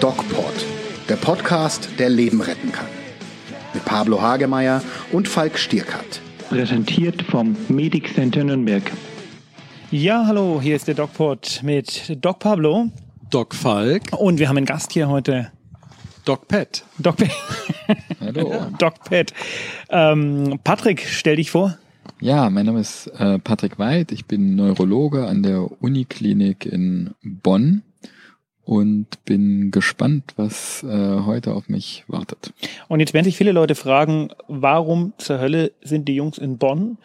DocPod, der Podcast, der Leben retten kann. Mit Pablo Hagemeyer und Falk Stierkat. Präsentiert vom Medic Center Nürnberg. Ja, hallo, hier ist der DocPod mit Doc Pablo. Doc Falk. Und wir haben einen Gast hier heute. Doc Pat. Doc Pat. Hallo. Doc Pat. Ähm, Patrick, stell dich vor. Ja, mein Name ist äh, Patrick Weid. Ich bin Neurologe an der Uniklinik in Bonn und bin gespannt, was äh, heute auf mich wartet. Und jetzt werden sich viele Leute fragen, warum zur Hölle sind die Jungs in Bonn?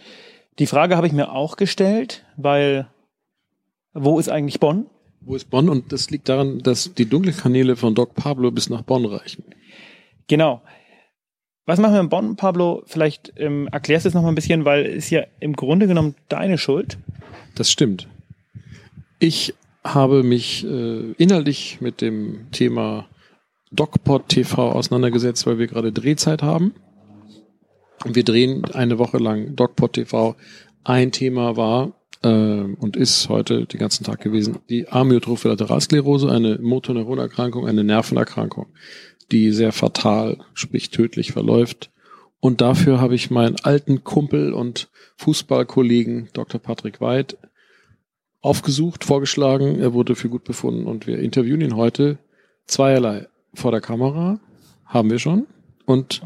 Die Frage habe ich mir auch gestellt, weil wo ist eigentlich Bonn? Wo ist Bonn? Und das liegt daran, dass die dunklen Kanäle von Doc Pablo bis nach Bonn reichen. Genau. Was machen wir in Bonn, Pablo? Vielleicht ähm, erklärst du es noch mal ein bisschen, weil es ja im Grunde genommen deine Schuld. Das stimmt. Ich habe mich äh, inhaltlich mit dem Thema DocPod TV auseinandergesetzt, weil wir gerade Drehzeit haben. Und wir drehen eine Woche lang DocPod TV. Ein Thema war äh, und ist heute den ganzen Tag gewesen die Amyotrophe Lateralsklerose, eine Motoneuronerkrankung, eine Nervenerkrankung, die sehr fatal, sprich tödlich verläuft. Und dafür habe ich meinen alten Kumpel und Fußballkollegen Dr. Patrick Weid aufgesucht, vorgeschlagen. Er wurde für gut befunden und wir interviewen ihn heute zweierlei. Vor der Kamera haben wir schon und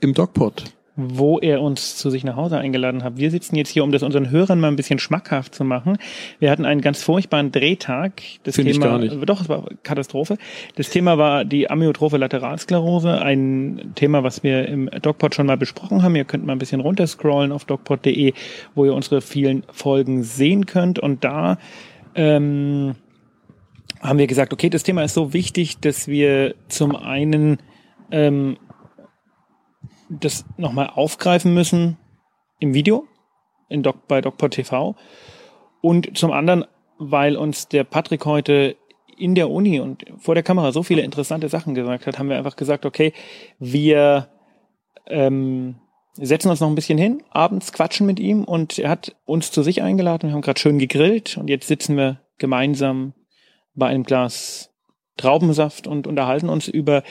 im DocPod wo er uns zu sich nach Hause eingeladen hat. Wir sitzen jetzt hier, um das unseren Hörern mal ein bisschen schmackhaft zu machen. Wir hatten einen ganz furchtbaren Drehtag. Das Find ich Thema, gar nicht. doch, es war Katastrophe. Das Thema war die Amyotrophe Lateralsklerose, ein Thema, was wir im DocPod schon mal besprochen haben. Ihr könnt mal ein bisschen runterscrollen auf docpod.de, wo ihr unsere vielen Folgen sehen könnt. Und da ähm, haben wir gesagt, okay, das Thema ist so wichtig, dass wir zum einen ähm, das nochmal aufgreifen müssen im Video in Doc, bei DocPod TV und zum anderen, weil uns der Patrick heute in der Uni und vor der Kamera so viele interessante Sachen gesagt hat, haben wir einfach gesagt, okay, wir ähm, setzen uns noch ein bisschen hin, abends quatschen mit ihm und er hat uns zu sich eingeladen, wir haben gerade schön gegrillt und jetzt sitzen wir gemeinsam bei einem Glas Traubensaft und unterhalten uns über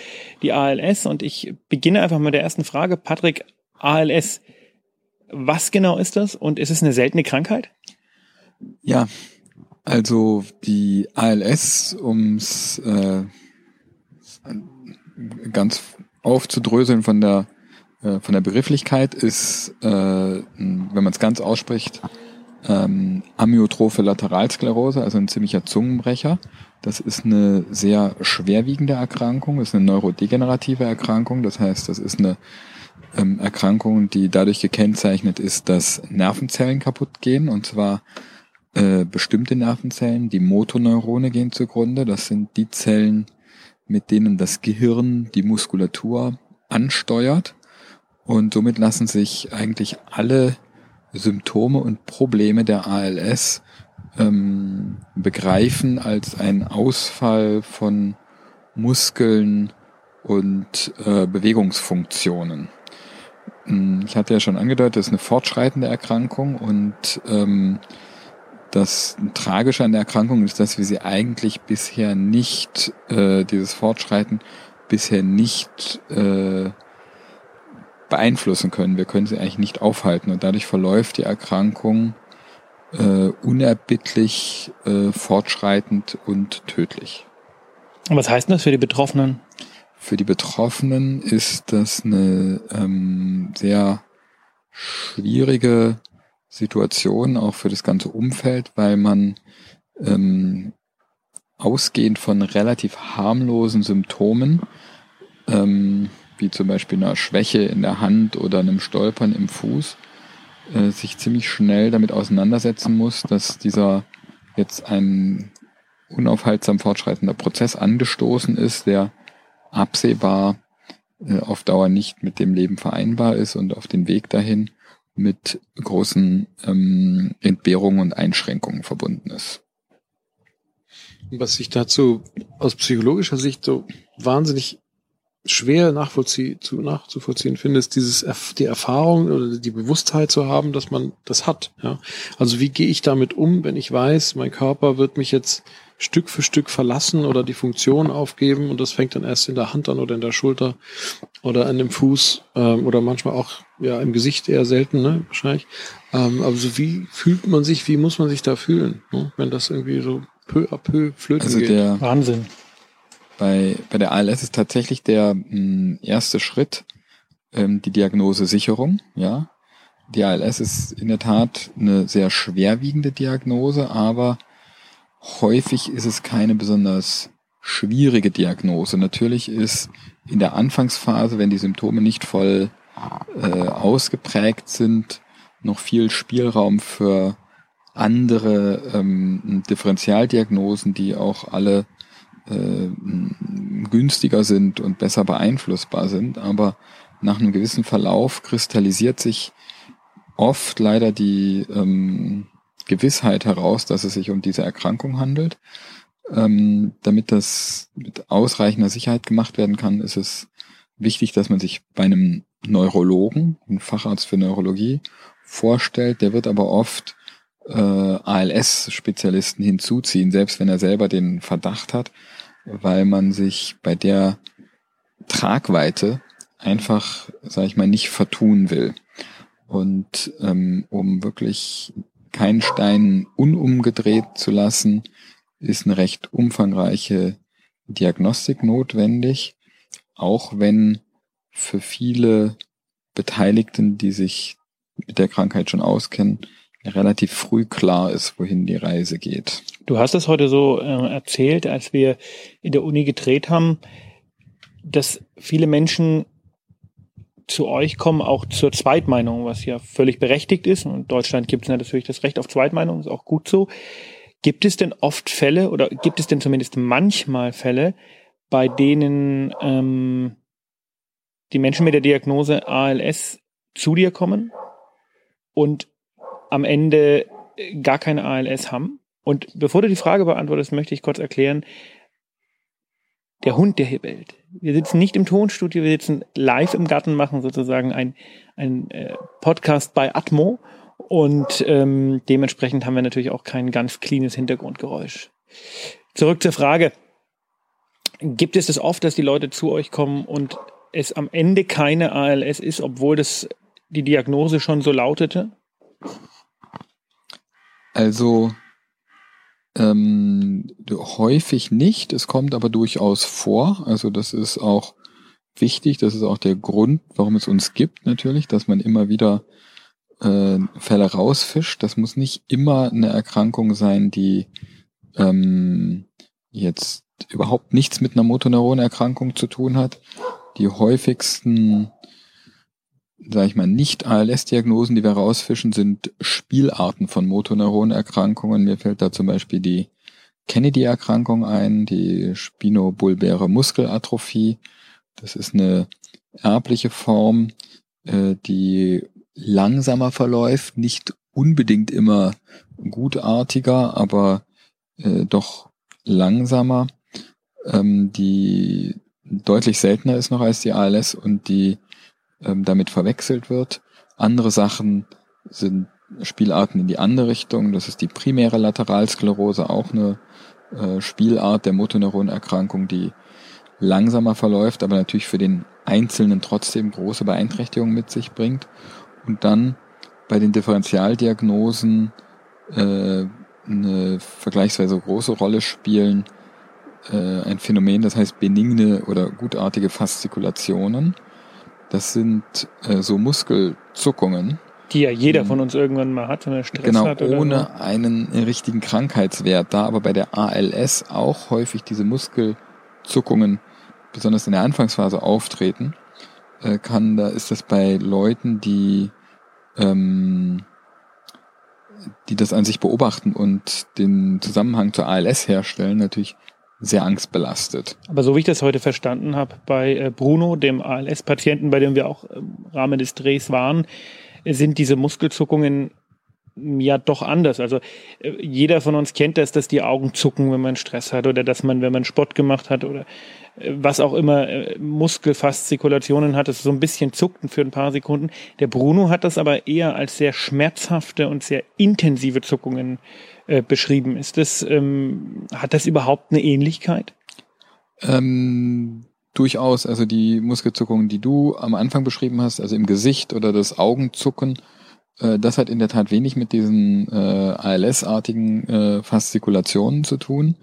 die ALS. Und ich beginne einfach mit der ersten Frage. Patrick, ALS, was genau ist das und ist es eine seltene Krankheit? Ja, also die ALS, ums äh, ganz aufzudröseln von der äh, von der Begrifflichkeit, ist, äh, wenn man es ganz ausspricht, ähm, Amyotrophe Lateralsklerose, also ein ziemlicher Zungenbrecher. Das ist eine sehr schwerwiegende Erkrankung, ist eine neurodegenerative Erkrankung. Das heißt, das ist eine ähm, Erkrankung, die dadurch gekennzeichnet ist, dass Nervenzellen kaputt gehen und zwar äh, bestimmte Nervenzellen, die Motoneurone gehen zugrunde. Das sind die Zellen, mit denen das Gehirn die Muskulatur ansteuert. Und somit lassen sich eigentlich alle Symptome und Probleme der ALS ähm, begreifen als ein Ausfall von Muskeln und äh, Bewegungsfunktionen. Hm, Ich hatte ja schon angedeutet, das ist eine fortschreitende Erkrankung und ähm, das Tragische an der Erkrankung ist, dass wir sie eigentlich bisher nicht, äh, dieses Fortschreiten bisher nicht äh, beeinflussen können. Wir können sie eigentlich nicht aufhalten und dadurch verläuft die Erkrankung äh, unerbittlich, äh, fortschreitend und tödlich. Und was heißt denn das für die Betroffenen? Für die Betroffenen ist das eine ähm, sehr schwierige Situation, auch für das ganze Umfeld, weil man ähm, ausgehend von relativ harmlosen Symptomen, ähm, wie zum Beispiel einer Schwäche in der Hand oder einem Stolpern im Fuß, äh, sich ziemlich schnell damit auseinandersetzen muss, dass dieser jetzt ein unaufhaltsam fortschreitender Prozess angestoßen ist, der absehbar äh, auf Dauer nicht mit dem Leben vereinbar ist und auf den Weg dahin mit großen ähm, Entbehrungen und Einschränkungen verbunden ist. Was ich dazu aus psychologischer Sicht so wahnsinnig schwer nachvollzieh zu, nachzuvollziehen finde, ist dieses die Erfahrung oder die Bewusstheit zu haben, dass man das hat. Ja? Also wie gehe ich damit um, wenn ich weiß, mein Körper wird mich jetzt Stück für Stück verlassen oder die Funktion aufgeben und das fängt dann erst in der Hand an oder in der Schulter oder an dem Fuß ähm, oder manchmal auch ja im Gesicht eher selten, ne, wahrscheinlich. Ähm, also wie fühlt man sich, wie muss man sich da fühlen, ne, wenn das irgendwie so peu à peu flöten Also geht? der, Wahnsinn. Bei, bei der ALS ist tatsächlich der mh, erste Schritt ähm, die Diagnosesicherung, ja. Die ALS ist in der Tat eine sehr schwerwiegende Diagnose, aber häufig ist es keine besonders schwierige Diagnose. Natürlich ist in der Anfangsphase, wenn die Symptome nicht voll äh, ausgeprägt sind, noch viel Spielraum für andere ähm, Differentialdiagnosen, die auch alle äh, günstiger sind und besser beeinflussbar sind. Aber nach einem gewissen Verlauf kristallisiert sich oft leider die ähm, Gewissheit heraus, dass es sich um diese Erkrankung handelt. Ähm, damit das mit ausreichender Sicherheit gemacht werden kann, ist es wichtig, dass man sich bei einem Neurologen, einem Facharzt für Neurologie, vorstellt. Der wird aber oft äh, ALS-Spezialisten hinzuziehen, selbst wenn er selber den Verdacht hat, weil man sich bei der Tragweite einfach, sage ich mal, nicht vertun will. Und ähm, um wirklich keinen Stein unumgedreht zu lassen, ist eine recht umfangreiche Diagnostik notwendig, auch wenn für viele Beteiligten, die sich mit der Krankheit schon auskennen, relativ früh klar ist, wohin die Reise geht. Du hast es heute so äh, erzählt, als wir in der Uni gedreht haben, dass viele Menschen zu euch kommen, auch zur Zweitmeinung, was ja völlig berechtigt ist. Und in Deutschland gibt es natürlich das Recht auf Zweitmeinung, ist auch gut so. Gibt es denn oft Fälle oder gibt es denn zumindest manchmal Fälle, bei denen ähm, die Menschen mit der Diagnose ALS zu dir kommen und am Ende gar keine ALS haben? Und bevor du die Frage beantwortest, möchte ich kurz erklären, der Hund, der hier bellt. Wir sitzen nicht im Tonstudio, wir sitzen live im Garten, machen sozusagen ein, ein äh, Podcast bei Atmo und ähm, dementsprechend haben wir natürlich auch kein ganz cleanes Hintergrundgeräusch. Zurück zur Frage. Gibt es das oft, dass die Leute zu euch kommen und es am Ende keine ALS ist, obwohl das die Diagnose schon so lautete? Also ähm, häufig nicht, es kommt aber durchaus vor. Also das ist auch wichtig, das ist auch der Grund, warum es uns gibt natürlich, dass man immer wieder äh, Fälle rausfischt. Das muss nicht immer eine Erkrankung sein, die ähm, jetzt überhaupt nichts mit einer Motoneuronerkrankung zu tun hat. Die häufigsten, sage ich mal, nicht ALS-Diagnosen, die wir rausfischen, sind Spielarten von Motoneuronerkrankungen. Mir fällt da zum Beispiel die Kennedy-Erkrankung ein, die spinobulbäre Muskelatrophie. Das ist eine erbliche Form, äh, die langsamer verläuft, nicht unbedingt immer gutartiger, aber äh, doch langsamer, ähm, die deutlich seltener ist noch als die ALS und die ähm, damit verwechselt wird. Andere Sachen sind Spielarten in die andere Richtung. Das ist die primäre Lateralsklerose, auch eine äh, Spielart der Motoneuronerkrankung, die langsamer verläuft, aber natürlich für den Einzelnen trotzdem große Beeinträchtigungen mit sich bringt. Und dann bei den Differentialdiagnosen äh, eine vergleichsweise große Rolle spielen äh, ein Phänomen, das heißt benigne oder gutartige Faszikulationen. Das sind äh, so Muskelzuckungen, Die ja jeder von uns irgendwann mal hat, wenn er Stress genau hat. Oder ohne so. einen richtigen Krankheitswert. Da aber bei der ALS auch häufig diese Muskelzuckungen, besonders in der Anfangsphase, auftreten, äh, kann, da ist das bei Leuten, die ähm, die das an sich beobachten und den Zusammenhang zur ALS herstellen, natürlich sehr angstbelastet. Aber so wie ich das heute verstanden habe, bei äh, Bruno, dem ALS-Patienten, bei dem wir auch im Rahmen des Drehs waren, sind diese Muskelzuckungen ja doch anders. Also äh, jeder von uns kennt das, dass die Augen zucken, wenn man Stress hat oder dass man, wenn man Sport gemacht hat oder äh, was auch immer, äh, Muskelfaszikulationen hat, das so ein bisschen zuckten für ein paar Sekunden. Der Bruno hat das aber eher als sehr schmerzhafte und sehr intensive Zuckungen äh, beschrieben. Ist das, ähm, hat das überhaupt eine Ähnlichkeit? Ähm, durchaus. Also die Muskelzuckungen, die du am Anfang beschrieben hast, also im Gesicht oder das Augenzucken, äh, das hat in der Tat wenig mit diesen äh, ALS-artigen äh, Faszikulationen zu tun.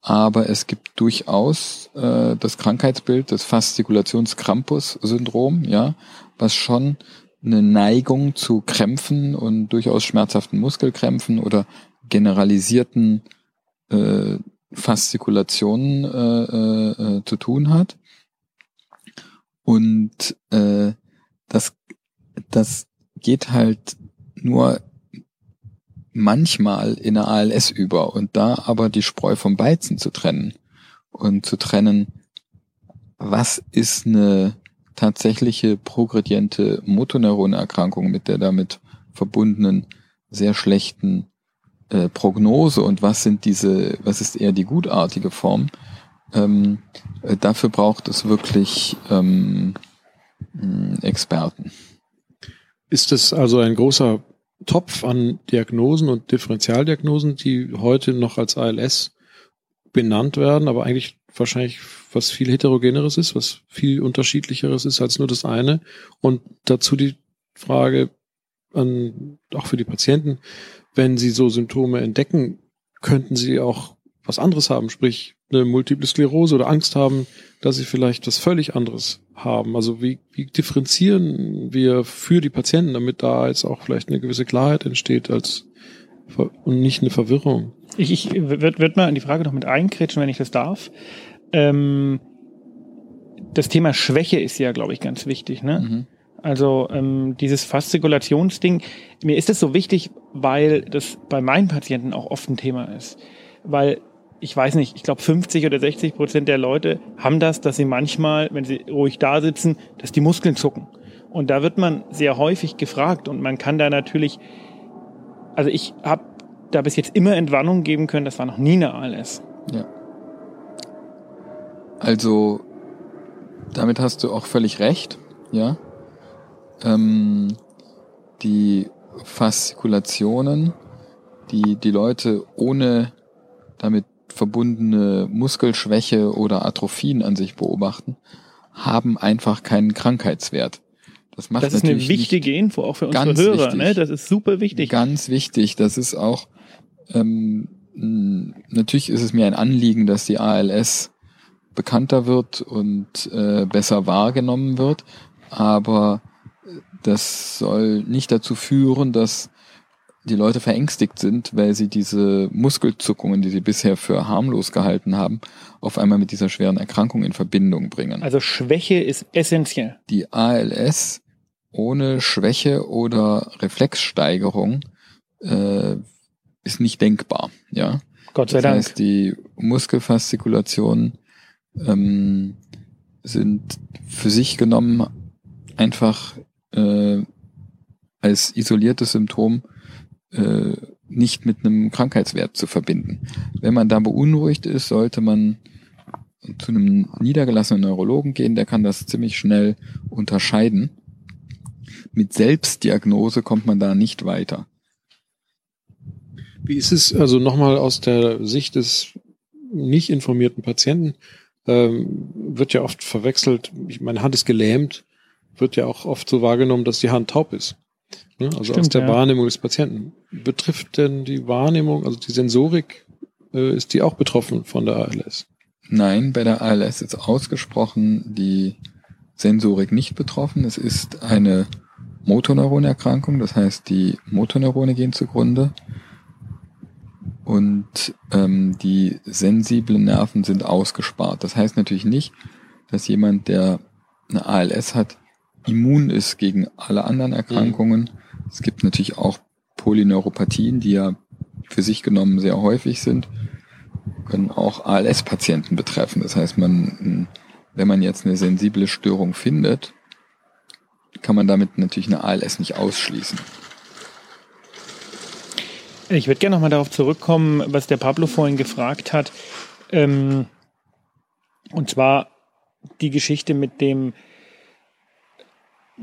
Aber es gibt durchaus äh, das Krankheitsbild des Faszikulationskrampus-Syndrom, ja, was schon eine Neigung zu Krämpfen und durchaus schmerzhaften Muskelkrämpfen oder generalisierten äh, Faszikulationen äh, äh, äh, zu tun hat. Und äh, das, das geht halt nur manchmal in der ALS über und da aber die Spreu vom Weizen zu trennen und zu trennen, was ist eine tatsächliche progrediente Motoneuronerkrankung mit der damit verbundenen sehr schlechten äh, Prognose und was sind diese, was ist eher die gutartige Form, ähm, äh, dafür braucht es wirklich ähm, Experten. Ist es also ein großer Topf an Diagnosen und Differentialdiagnosen, die heute noch als ALS benannt werden, aber eigentlich wahrscheinlich was viel heterogeneres ist, was viel unterschiedlicheres ist als nur das eine. Und dazu die Frage an, auch für die Patienten, wenn sie so Symptome entdecken, könnten sie auch was anderes haben, sprich eine Multiple Sklerose oder Angst haben, dass sie vielleicht was völlig anderes haben. Also wie, wie differenzieren wir für die Patienten, damit da jetzt auch vielleicht eine gewisse Klarheit entsteht als und nicht eine Verwirrung? Ich, ich würde würd mal in die Frage noch mit einkretschen, wenn ich das darf. Ähm, das Thema Schwäche ist ja, glaube ich, ganz wichtig. Ne? Mhm. Also ähm, dieses Faszikulationsding, mir ist das so wichtig, weil das bei meinen Patienten auch oft ein Thema ist. Weil ich weiß nicht, ich glaube 50 oder 60 Prozent der Leute haben das, dass sie manchmal, wenn sie ruhig da sitzen, dass die Muskeln zucken. Und da wird man sehr häufig gefragt und man kann da natürlich, also ich habe da bis jetzt immer Entwarnung geben können, das war noch nie eine ALS. Ja. Also damit hast du auch völlig recht, ja. Ähm, die Faszikulationen, die die Leute ohne damit verbundene Muskelschwäche oder Atrophien an sich beobachten, haben einfach keinen Krankheitswert. Das macht das ist eine wichtige Info auch für unsere Hörer, wichtig, ne? Das ist super wichtig. Ganz wichtig. Das ist auch ähm, natürlich ist es mir ein Anliegen, dass die ALS bekannter wird und äh, besser wahrgenommen wird, aber das soll nicht dazu führen, dass die Leute verängstigt sind, weil sie diese Muskelzuckungen, die sie bisher für harmlos gehalten haben, auf einmal mit dieser schweren Erkrankung in Verbindung bringen. Also Schwäche ist essentiell. Die ALS ohne Schwäche oder Reflexsteigerung äh, ist nicht denkbar. Ja. Gott sei das Dank. Das heißt, die Muskelfaszikulationen ähm, sind für sich genommen einfach äh, als isoliertes Symptom äh, nicht mit einem Krankheitswert zu verbinden. Wenn man da beunruhigt ist, sollte man zu einem niedergelassenen Neurologen gehen, der kann das ziemlich schnell unterscheiden. Mit Selbstdiagnose kommt man da nicht weiter. Wie ist es also nochmal aus der Sicht des nicht informierten Patienten? Ähm, wird ja oft verwechselt, meine Hand ist gelähmt, wird ja auch oft so wahrgenommen, dass die Hand taub ist. Ne? Also Stimmt, aus der ja. Wahrnehmung des Patienten. Betrifft denn die Wahrnehmung, also die Sensorik, äh, ist die auch betroffen von der ALS? Nein, bei der ALS ist ausgesprochen die Sensorik nicht betroffen. Es ist eine Motoneuronerkrankung, das heißt, die Motoneurone gehen zugrunde und ähm, die sensiblen Nerven sind ausgespart. Das heißt natürlich nicht, dass jemand, der eine ALS hat, immun ist gegen alle anderen Erkrankungen. Mhm. Es gibt natürlich auch Polyneuropathien, die ja für sich genommen sehr häufig sind, können auch ALS-Patienten betreffen. Das heißt, man, wenn man jetzt eine sensible Störung findet, kann man damit natürlich eine ALS nicht ausschließen. Ich würde gerne nochmal darauf zurückkommen, was der Pablo vorhin gefragt hat. Ähm, und zwar die Geschichte mit dem,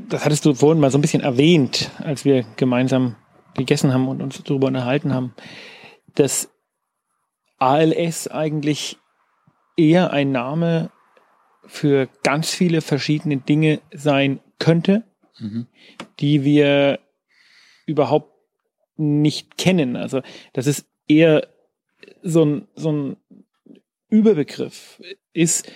das hattest du vorhin mal so ein bisschen erwähnt, als wir gemeinsam gegessen haben und uns darüber unterhalten haben, dass ALS eigentlich eher ein Name für ganz viele verschiedene Dinge sein könnte, Mhm. die wir überhaupt nicht kennen. Also das ist eher so ein, so ein Überbegriff ist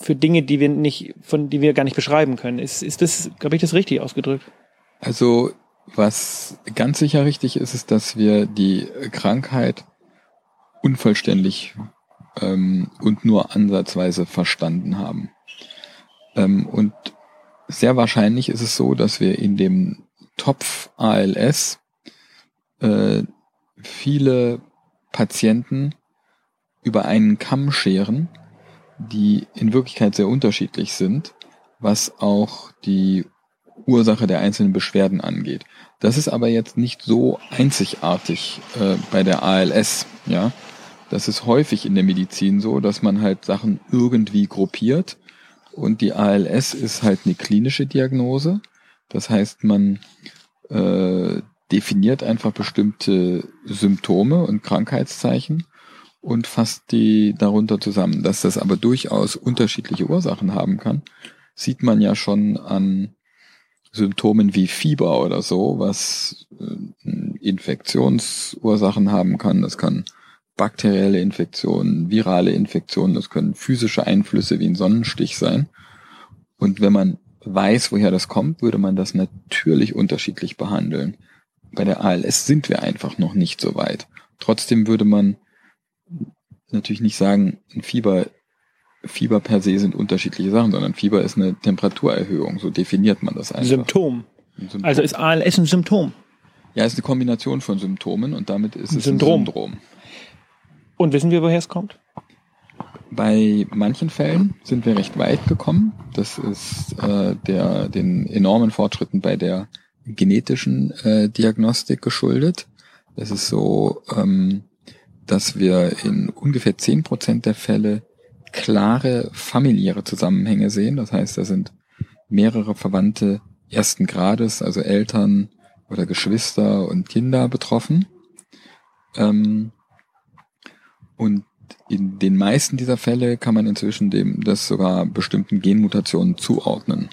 für Dinge, die wir nicht, von die wir gar nicht beschreiben können. Ist, ist das, glaube ich, das richtig ausgedrückt? Also was ganz sicher richtig ist, ist, dass wir die Krankheit unvollständig ähm, und nur ansatzweise verstanden haben. Ähm, und sehr wahrscheinlich ist es so, dass wir in dem Topf ALS äh, viele Patienten über einen Kamm scheren, die in Wirklichkeit sehr unterschiedlich sind, was auch die Ursache der einzelnen Beschwerden angeht. Das ist aber jetzt nicht so einzigartig äh, bei der ALS, ja. Das ist häufig in der Medizin so, dass man halt Sachen irgendwie gruppiert und die ALS ist halt eine klinische Diagnose. Das heißt, man äh, definiert einfach bestimmte Symptome und Krankheitszeichen und fasst die darunter zusammen. Dass das aber durchaus unterschiedliche Ursachen haben kann, sieht man ja schon an Symptomen wie Fieber oder so, was äh, Infektionsursachen haben kann. Das kann bakterielle Infektionen, virale Infektionen, das können physische Einflüsse wie ein Sonnenstich sein. Und wenn man weiß, woher das kommt, würde man das natürlich unterschiedlich behandeln. Bei der ALS sind wir einfach noch nicht so weit. Trotzdem würde man natürlich nicht sagen, ein Fieber, Fieber per se sind unterschiedliche Sachen, sondern Fieber ist eine Temperaturerhöhung. So definiert man das einfach. Symptom. Ein Symptom. Also ist ALS ein Symptom. ja, ist eine Kombination von Symptomen und damit ist Ein es Syndrom. ein Syndrom. Und wissen wir, woher es kommt? Bei manchen Fällen sind wir recht weit gekommen. Das ist äh, der, den enormen Fortschritten bei der genetischen äh, Diagnostik geschuldet. Es ist so, ähm, dass wir in ungefähr zehn Prozent der Fälle klare familiäre Zusammenhänge sehen. Das heißt, da sind mehrere Verwandte ersten Grades, also Eltern oder Geschwister und Kinder betroffen. Ähm, und in den meisten dieser Fälle kann man inzwischen dem das sogar bestimmten Genmutationen zuordnen.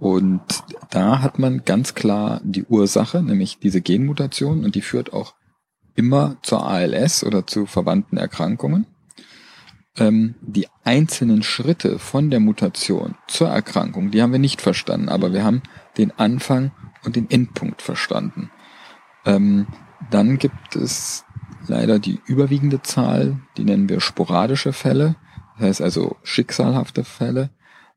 Und da hat man ganz klar die Ursache, nämlich diese Genmutation, und die führt auch immer zur ALS oder zu verwandten Erkrankungen. Ähm, die einzelnen Schritte von der Mutation zur Erkrankung, die haben wir nicht verstanden, aber wir haben den Anfang und den Endpunkt verstanden. Ähm, dann gibt es leider die überwiegende Zahl, die nennen wir sporadische Fälle, das heißt also schicksalhafte Fälle.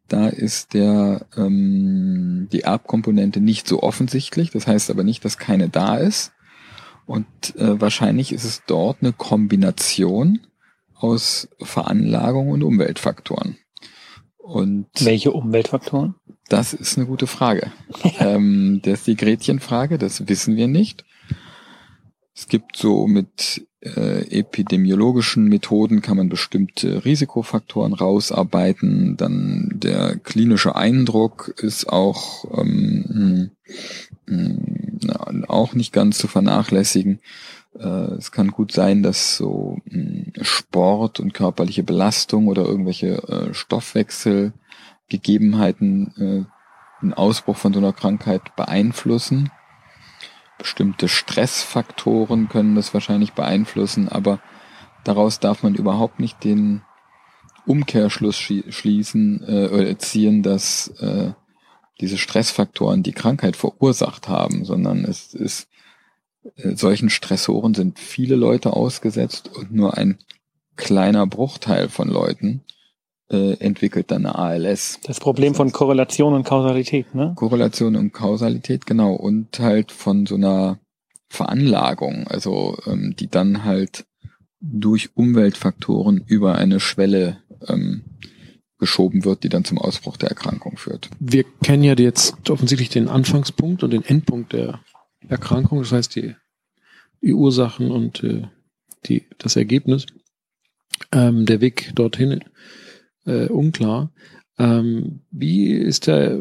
Da ist der ähm, die Erbkomponente nicht so offensichtlich, das heißt aber nicht, dass keine da ist. Und äh, wahrscheinlich ist es dort eine Kombination aus Veranlagung und Umweltfaktoren. Und Welche Umweltfaktoren? das ist eine gute Frage. ähm, das ist die Gretchenfrage, das wissen wir nicht. Es gibt so mit äh, epidemiologischen Methoden kann man bestimmte Risikofaktoren rausarbeiten. Dann der klinische Eindruck ist auch ähm, mh, mh, auch nicht ganz zu vernachlässigen. Äh, es kann gut sein, dass so mh, Sport und körperliche Belastung oder irgendwelche äh, Stoffwechselgegebenheiten äh, einen Ausbruch von so einer Krankheit beeinflussen. Bestimmte Stressfaktoren können das wahrscheinlich beeinflussen, aber daraus darf man überhaupt nicht den Umkehrschluss schließen äh, oder ziehen, dass äh, diese Stressfaktoren die Krankheit verursacht haben, sondern es ist äh, solchen Stressoren sind viele Leute ausgesetzt und nur ein kleiner Bruchteil von Leuten äh, entwickelt dann eine ALS. Das Problem von Korrelation und Kausalität, ne? Korrelation und Kausalität, genau, und halt von so einer Veranlagung, also ähm, die dann halt durch Umweltfaktoren über eine Schwelle ähm, geschoben wird, die dann zum Ausbruch der Erkrankung führt. Wir kennen ja jetzt offensichtlich den Anfangspunkt und den Endpunkt der Erkrankung, das heißt die die Ursachen und äh, die, das Ergebnis. Ähm, der Weg dorthin äh, unklar. Ähm, wie ist der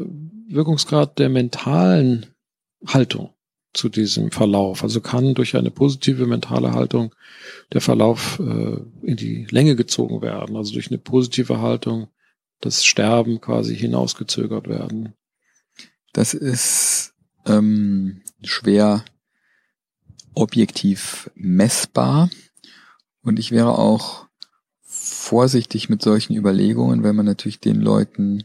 Wirkungsgrad der mentalen Haltung zu diesem Verlauf? Also kann durch eine positive mentale Haltung der Verlauf äh, in die Länge gezogen werden, also durch eine positive Haltung das Sterben quasi hinausgezögert werden? Das ist ähm, schwer objektiv messbar und ich wäre auch vorsichtig mit solchen Überlegungen, weil man natürlich den Leuten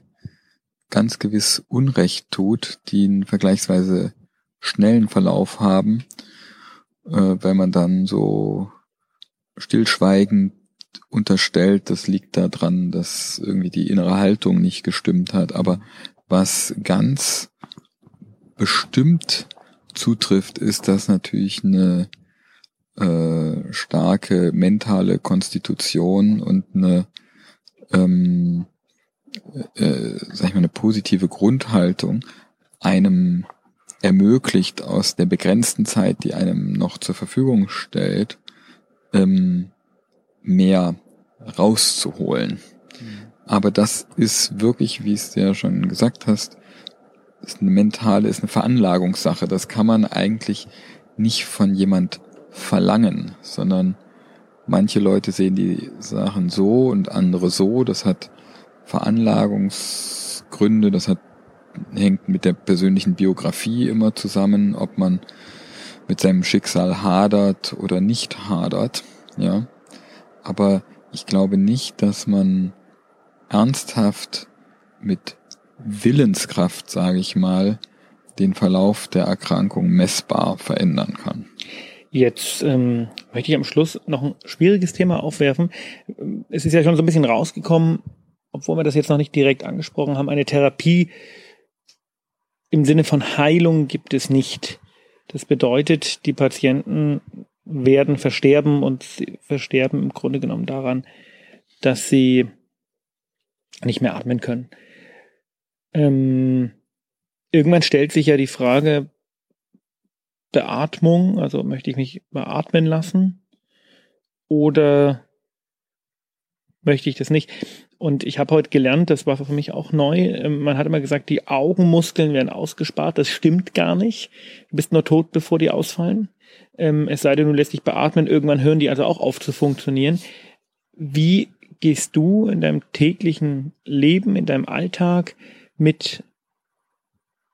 ganz gewiss Unrecht tut, die einen vergleichsweise schnellen Verlauf haben, äh, weil man dann so stillschweigend unterstellt, das liegt daran, dass irgendwie die innere Haltung nicht gestimmt hat. Aber was ganz bestimmt zutrifft, ist, dass natürlich eine äh, starke mentale Konstitution und eine ähm, äh, sag ich mal, eine positive Grundhaltung einem ermöglicht, aus der begrenzten Zeit, die einem noch zur Verfügung stellt, ähm, mehr rauszuholen. Aber das ist wirklich, wie es ja schon gesagt hast, ist eine mentale, ist eine Veranlagungssache. Das kann man eigentlich nicht von jemand verlangen, sondern manche Leute sehen die Sachen so und andere so. Das hat Veranlagungsgründe, das hat, hängt mit der persönlichen Biografie immer zusammen, ob man mit seinem Schicksal hadert oder nicht hadert, ja. Aber ich glaube nicht, dass man ernsthaft mit Willenskraft, sage ich mal, den Verlauf der Erkrankung messbar verändern kann. Jetzt ähm, möchte ich am Schluss noch ein schwieriges Thema aufwerfen. Es ist ja schon so ein bisschen rausgekommen, obwohl wir das jetzt noch nicht direkt angesprochen haben, eine Therapie im Sinne von Heilung gibt es nicht. Das bedeutet, die Patienten werden versterben und sie versterben im Grunde genommen daran, dass sie nicht mehr atmen können. Ähm, irgendwann stellt sich ja die Frage, Beatmung, also möchte ich mich beatmen lassen oder möchte ich das nicht? Und ich habe heute gelernt, das war für mich auch neu, ähm, man hat immer gesagt, die Augenmuskeln werden ausgespart. Das stimmt gar nicht. Du bist nur tot, bevor die ausfallen. Ähm, es sei denn, du lässt dich beatmen. Irgendwann hören die also auch auf zu funktionieren. Wie gehst du in deinem täglichen Leben, in deinem Alltag mit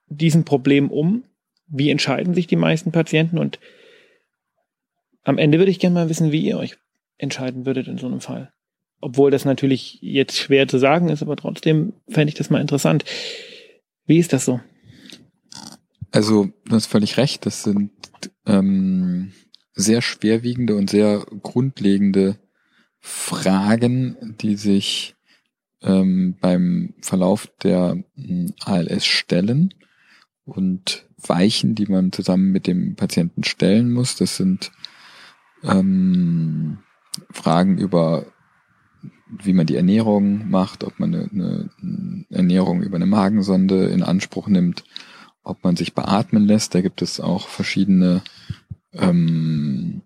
diesem Problem um? Wie entscheiden sich die meisten Patienten? Und am Ende würde ich gerne mal wissen, wie ihr euch entscheiden würdet in so einem Fall. Obwohl das natürlich jetzt schwer zu sagen ist, aber trotzdem fände ich das mal interessant. Wie ist das so? Also, du hast völlig recht. Das sind ähm, sehr schwerwiegende und sehr grundlegende Fragen, die sich ähm, beim Verlauf der hm, ALS stellen und Weichen, die man zusammen mit dem Patienten stellen muss. Das sind ähm, Fragen über, wie man die Ernährung macht, ob man eine, eine Ernährung über eine Magensonde in Anspruch nimmt, ob man sich beatmen lässt. Da gibt es auch verschiedene ähm,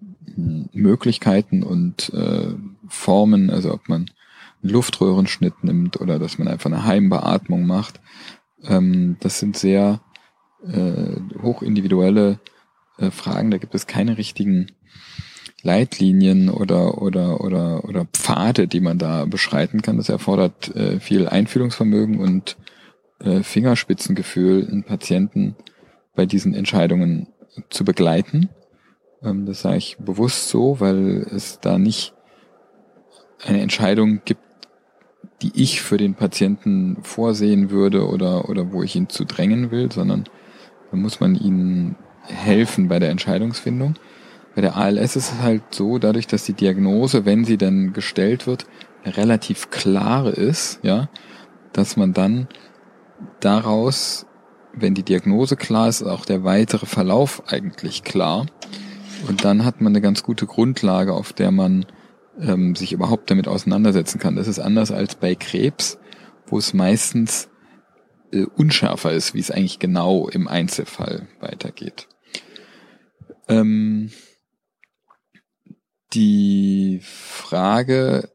Möglichkeiten und äh, Formen, also ob man einen Luftröhrenschnitt nimmt oder dass man einfach eine Heimbeatmung macht. Ähm, das sind sehr äh, hochindividuelle äh, Fragen. Da gibt es keine richtigen Leitlinien oder oder oder oder Pfade, die man da beschreiten kann. Das erfordert äh, viel Einfühlungsvermögen und äh, Fingerspitzengefühl, einen Patienten bei diesen Entscheidungen zu begleiten. Ähm, das sage ich bewusst so, weil es da nicht eine Entscheidung gibt, die ich für den Patienten vorsehen würde oder, oder wo ich ihn zu drängen will, sondern da muss man ihnen helfen bei der Entscheidungsfindung. Bei der ALS ist es halt so, dadurch, dass die Diagnose, wenn sie dann gestellt wird, relativ klare ist, ja, dass man dann daraus, wenn die Diagnose klar ist, auch der weitere Verlauf eigentlich klar. Und dann hat man eine ganz gute Grundlage, auf der man ähm, sich überhaupt damit auseinandersetzen kann. Das ist anders als bei Krebs, wo es meistens äh, unschärfer ist, wie es eigentlich genau im Einzelfall weitergeht. Ähm, die Frage,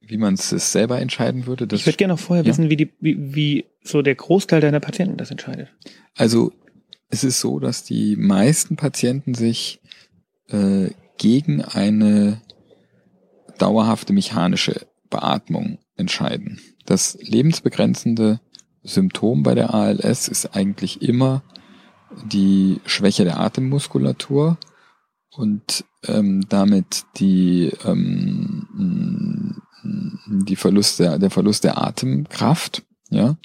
wie man es selber entscheiden würde. Das ich würde gerne noch vorher ja. wissen, wie, die, wie, wie so der Großteil deiner Patienten das entscheidet. Also es ist so, dass die meisten Patienten sich äh, gegen eine dauerhafte mechanische Beatmung entscheiden. Das lebensbegrenzende Symptom bei der ALS ist eigentlich immer die Schwäche der Atemmuskulatur und ähm, damit die, ähm, die Verlust der, der Verlust der Atemkraft, ja.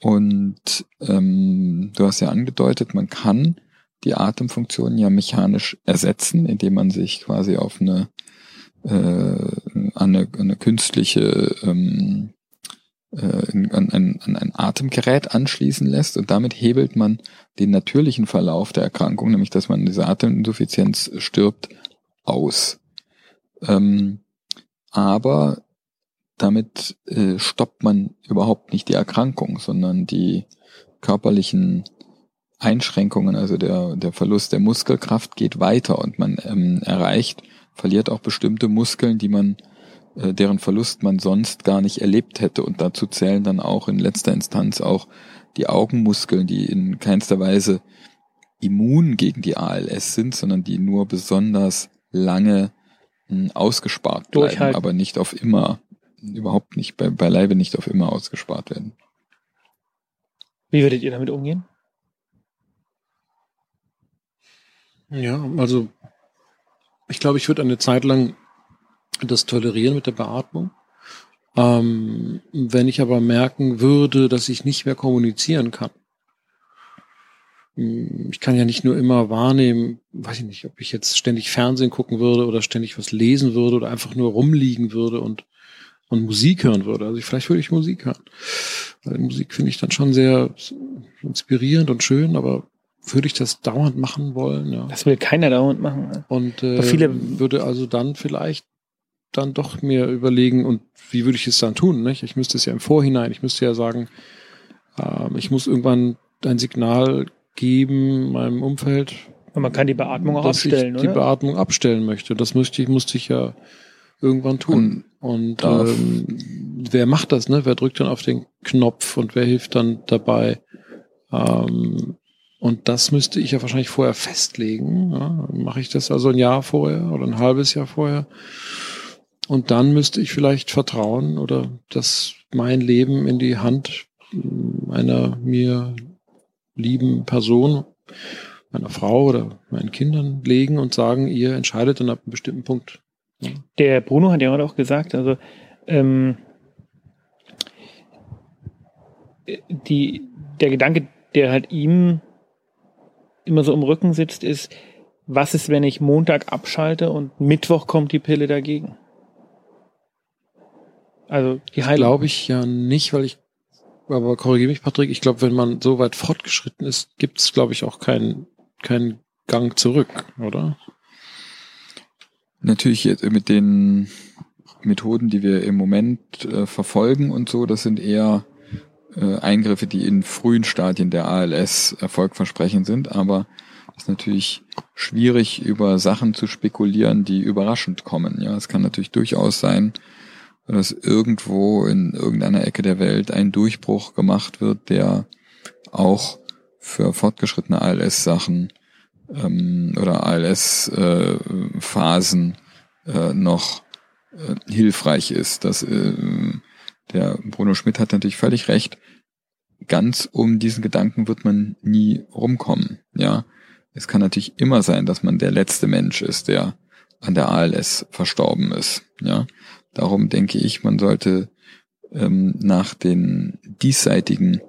Und ähm, du hast ja angedeutet, man kann die Atemfunktion ja mechanisch ersetzen, indem man sich quasi auf eine, äh, eine, eine künstliche ähm, äh, an, an, an ein Atemgerät anschließen lässt und damit hebelt man den natürlichen Verlauf der Erkrankung, nämlich dass man diese Ateminsuffizienz stirbt, aus. Ähm, aber damit äh, stoppt man überhaupt nicht die Erkrankung, sondern die körperlichen Einschränkungen, also der, der Verlust der Muskelkraft geht weiter und man ähm, erreicht, verliert auch bestimmte Muskeln, die man äh, deren Verlust man sonst gar nicht erlebt hätte. Und dazu zählen dann auch in letzter Instanz auch die Augenmuskeln, die in keinster Weise immun gegen die ALS sind, sondern die nur besonders lange mh, hm, ausgespart bleiben, aber nicht auf immer, überhaupt nicht, bei, beileibe nicht auf immer ausgespart werden. Wie würdet ihr damit umgehen? Ja, also ich glaube, ich würde eine Zeit lang das tolerieren mit der Beatmung. Ähm, wenn ich aber merken würde, dass ich nicht mehr kommunizieren kann. Hm, Ich kann ja nicht nur immer wahrnehmen, weiß ich nicht, ob ich jetzt ständig Fernsehen gucken würde oder ständig was lesen würde oder einfach nur rumliegen würde und, und Musik hören würde. Also vielleicht würde ich Musik hören. Weil Musik finde ich dann schon sehr inspirierend und schön, aber würde ich das dauernd machen wollen? Ja. Das will keiner dauernd machen. ne? Und äh, viele- würde also dann vielleicht dann doch mir überlegen, und wie würde ich es dann tun? Nicht? Ich müsste es ja im Vorhinein, ich müsste ja sagen, ähm, ich muss irgendwann ein Signal geben meinem Umfeld, Und man kann die Beatmung auch dass abstellen, ich die oder? Beatmung abstellen möchte. Das müsste ich, musste ich ja irgendwann tun. Und darf- ähm, wer macht das, ne? Wer drückt dann auf den Knopf und wer hilft dann dabei? Ähm, und das müsste ich ja wahrscheinlich vorher festlegen. Ja? Mache ich das also ein Jahr vorher oder ein halbes Jahr vorher? Und dann müsste ich vielleicht vertrauen oder das mein Leben in die Hand mm, einer mir lieben Person, meiner Frau oder meinen Kindern legen und sagen, ihr entscheidet dann ab einem bestimmten Punkt. Der Bruno hat ja heute auch gesagt, also ähm, die, der Gedanke, der halt ihm immer so im Rücken sitzt, ist, was ist, wenn ich Montag abschalte und Mittwoch kommt die Pille dagegen? Also die Heilung. Glaube ich ja nicht, weil ich, aber korrigiere mich, Patrick, ich glaube, wenn man so weit fortgeschritten ist, gibt es, glaube ich, auch keinen keinen Gang zurück, oder? Natürlich jetzt mit den Methoden, die wir im Moment äh, verfolgen und so, das sind eher äh, Eingriffe, die in frühen Stadien der ALS erfolgversprechend sind, aber es ist natürlich schwierig, über Sachen zu spekulieren, die überraschend kommen. Ja, es kann natürlich durchaus sein, dass irgendwo in irgendeiner Ecke der Welt ein Durchbruch gemacht wird, der auch für fortgeschrittene ALS-Sachen ähm, oder ALS-Phasen äh, noch äh, hilfreich ist. Das, äh, der Bruno Schmidt hat natürlich völlig recht. Ganz um diesen Gedanken wird man nie rumkommen. Ja, es kann natürlich immer sein, dass man der letzte Mensch ist, der an der ALS verstorben ist. Ja, darum denke ich, man sollte ähm, nach den diesseitigen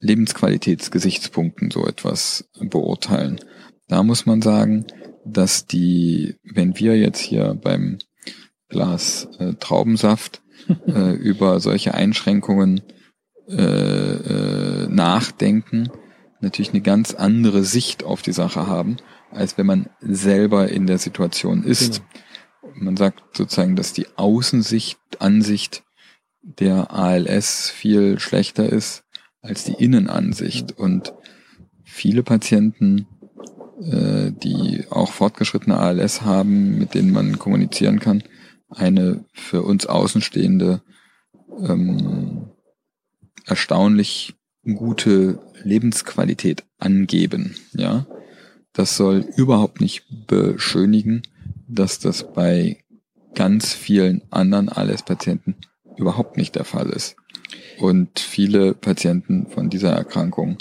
Lebensqualitätsgesichtspunkten so etwas beurteilen. Da muss man sagen, dass die, wenn wir jetzt hier beim Glas äh, Traubensaft äh, über solche Einschränkungen äh, äh, nachdenken, natürlich eine ganz andere Sicht auf die Sache haben, als wenn man selber in der Situation ist. Man sagt sozusagen, dass die Außensicht, Ansicht der ALS viel schlechter ist als die Innenansicht. Und viele Patienten äh, die auch fortgeschrittene ALS haben, mit denen man kommunizieren kann, eine für uns Außenstehende ähm, erstaunlich gute Lebensqualität angeben. Ja, das soll überhaupt nicht beschönigen, dass das bei ganz vielen anderen ALS-Patienten überhaupt nicht der Fall ist. Und viele Patienten von dieser Erkrankung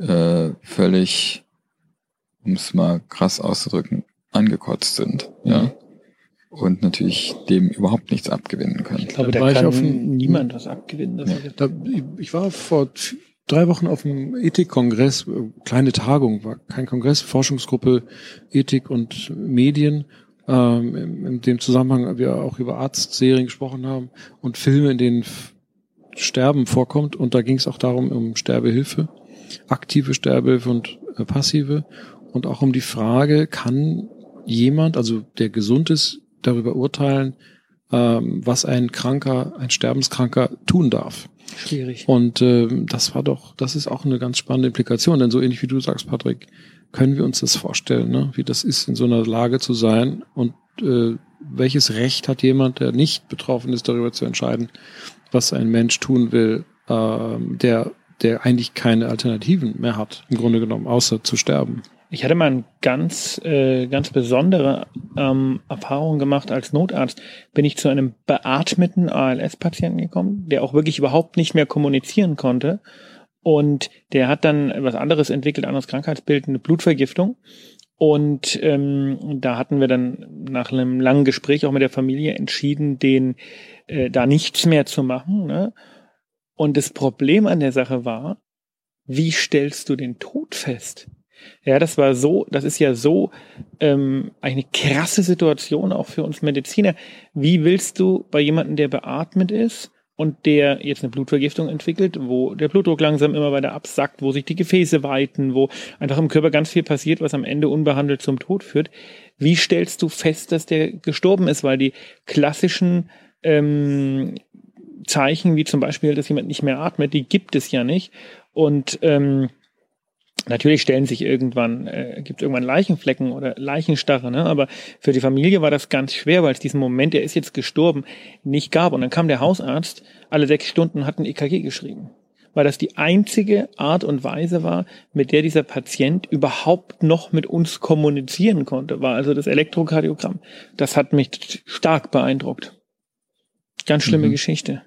äh, völlig, um es mal krass auszudrücken, angekotzt sind. Ja. Und natürlich dem überhaupt nichts abgewinnen können. Ich glaube, Da da war ich kann niemand was abgewinnen. Ja. Da, ich war vor drei Wochen auf dem Ethikkongress, äh, kleine Tagung, war kein Kongress, Forschungsgruppe Ethik und Medien. Ähm, in, dem Zusammenhang wir auch über Arztserien gesprochen haben und Filme, in denen Sterben vorkommt. Und da ging es auch darum, um Sterbehilfe, aktive Sterbehilfe und äh, passive. Und auch um die Frage, kann jemand, also der gesund ist, darüber urteilen, ähm, was ein Kranker, ein Sterbenskranker tun darf. Schwierig. Und ähm, das war doch, das ist auch eine ganz spannende Implikation, denn so ähnlich wie du sagst, Patrick, können wir uns das vorstellen, ne? wie das ist, in so einer Lage zu sein und äh, welches Recht hat jemand, der nicht betroffen ist, darüber zu entscheiden, was ein Mensch tun will, ähm, der, der eigentlich keine Alternativen mehr hat, im Grunde genommen, außer zu sterben. Ich hatte mal eine ganz, äh, ganz besondere ähm, Erfahrung gemacht als Notarzt. Bin ich zu einem beatmeten ALS-Patienten gekommen, der auch wirklich überhaupt nicht mehr kommunizieren konnte. Und der hat dann was anderes entwickelt, anderes Krankheitsbild, eine Blutvergiftung. Und ähm, da hatten wir dann nach einem langen Gespräch auch mit der Familie entschieden, den äh, da nichts mehr zu machen. Ne? Und das Problem an der Sache war, wie stellst du den Tod fest? Ja, das war so, das ist ja so ähm, eine krasse Situation auch für uns Mediziner. Wie willst du bei jemandem, der beatmet ist und der jetzt eine Blutvergiftung entwickelt, wo der Blutdruck langsam immer weiter absackt, wo sich die Gefäße weiten, wo einfach im Körper ganz viel passiert, was am Ende unbehandelt zum Tod führt. Wie stellst du fest, dass der gestorben ist? Weil die klassischen ähm, Zeichen, wie zum Beispiel, dass jemand nicht mehr atmet, die gibt es ja nicht. Und ähm, Natürlich stellen sich irgendwann, äh, gibt es irgendwann Leichenflecken oder Leichenstarre, ne? aber für die Familie war das ganz schwer, weil es diesen Moment, der ist jetzt gestorben, nicht gab. Und dann kam der Hausarzt, alle sechs Stunden hat ein EKG geschrieben. Weil das die einzige Art und Weise war, mit der dieser Patient überhaupt noch mit uns kommunizieren konnte, war also das Elektrokardiogramm. Das hat mich stark beeindruckt. Ganz schlimme Mhm. Geschichte.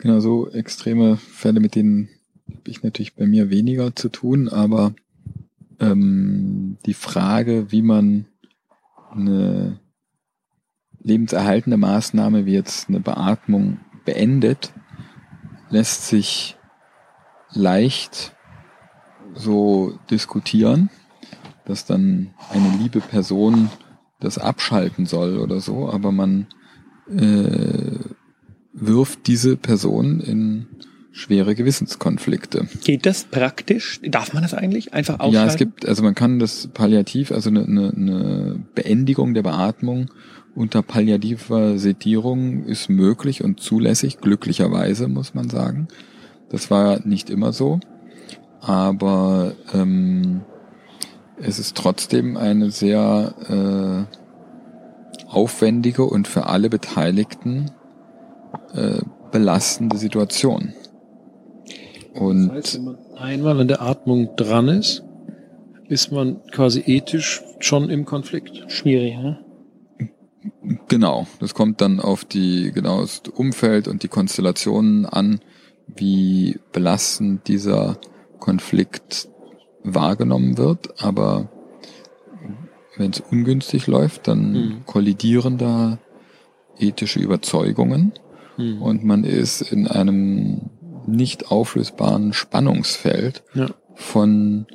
Genau, so extreme Fälle, mit denen habe ich natürlich bei mir weniger zu tun, aber ähm, die Frage, wie man eine lebenserhaltende Maßnahme wie jetzt eine Beatmung beendet, lässt sich leicht so diskutieren, dass dann eine liebe Person das abschalten soll oder so, aber man äh, wirft diese Person in schwere Gewissenskonflikte. Geht das praktisch? Darf man das eigentlich einfach ausschalten? Ja, es gibt, also man kann das palliativ, also eine, eine, eine Beendigung der Beatmung unter palliativer Sedierung ist möglich und zulässig, glücklicherweise muss man sagen. Das war nicht immer so, aber ähm, es ist trotzdem eine sehr äh, aufwendige und für alle Beteiligten äh, belastende Situation. Und Das heißt, wenn man einmal an der Atmung dran ist, ist man quasi ethisch schon im Konflikt. Schwierig, ne? Genau, das kommt dann auf die genau das Umfeld und die Konstellationen an, wie belastend dieser Konflikt wahrgenommen wird. Aber wenn es ungünstig läuft, dann Mhm. kollidieren da ethische Überzeugungen Hm. und man ist in einem nicht auflösbaren Spannungsfeld Ja. von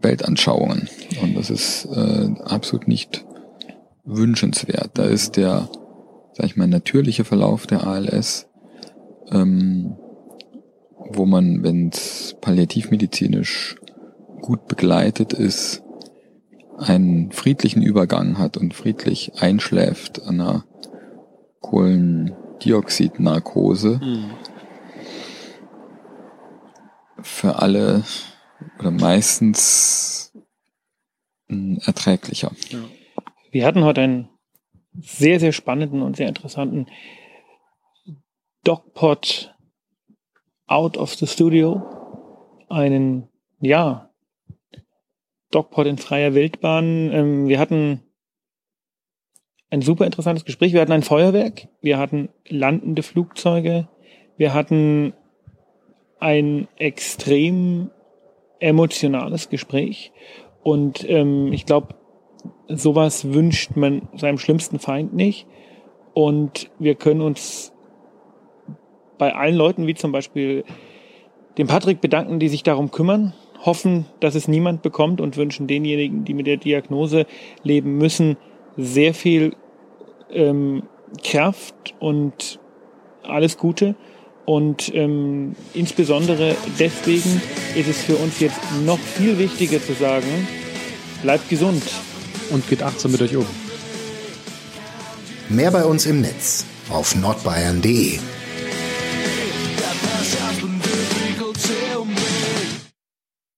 Weltanschauungen. Und das ist äh, absolut nicht wünschenswert. Da ist der, sag ich mal, natürliche Verlauf der ALS, ähm, wo man, wenn es palliativmedizinisch gut begleitet ist, einen friedlichen Übergang hat und friedlich einschläft an einer Kohlendioxidnarkose, Hm. für alle oder meistens mh, erträglicher. Wir hatten heute einen sehr, sehr spannenden und sehr interessanten DocPod out of the studio. Einen, ja, DocPod in freier Wildbahn. Ähm, wir hatten ein super interessantes Gespräch. Wir hatten ein Feuerwerk, wir hatten landende Flugzeuge, wir hatten ein extrem emotionales Gespräch. Und ähm, ich glaube, sowas wünscht man seinem schlimmsten Feind nicht. Und wir können uns bei allen Leuten, wie zum Beispiel dem Patrick, bedanken, die sich darum kümmern, hoffen, dass es niemand bekommt und wünschen denjenigen, die mit der Diagnose leben müssen, sehr viel ähm, Kraft und alles Gute. Und ähm, insbesondere deswegen ist es für uns jetzt noch viel wichtiger zu sagen, bleibt gesund. Und geht achtsam mit euch um. Mehr bei uns im Netz auf nordbayern.de.